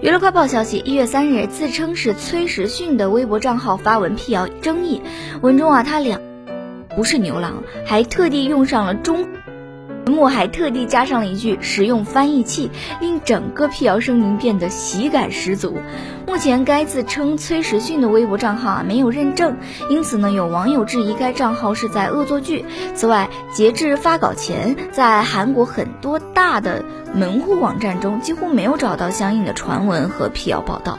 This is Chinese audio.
娱乐快报消息，一月三日，自称是崔时训的微博账号发文辟谣争议，文中啊，他两不是牛郎，还特地用上了中。幕还特地加上了一句实用翻译器，令整个辟谣声明变得喜感十足。目前该自称崔时训的微博账号啊没有认证，因此呢有网友质疑该账号是在恶作剧。此外，截至发稿前，在韩国很多大的门户网站中几乎没有找到相应的传闻和辟谣报道。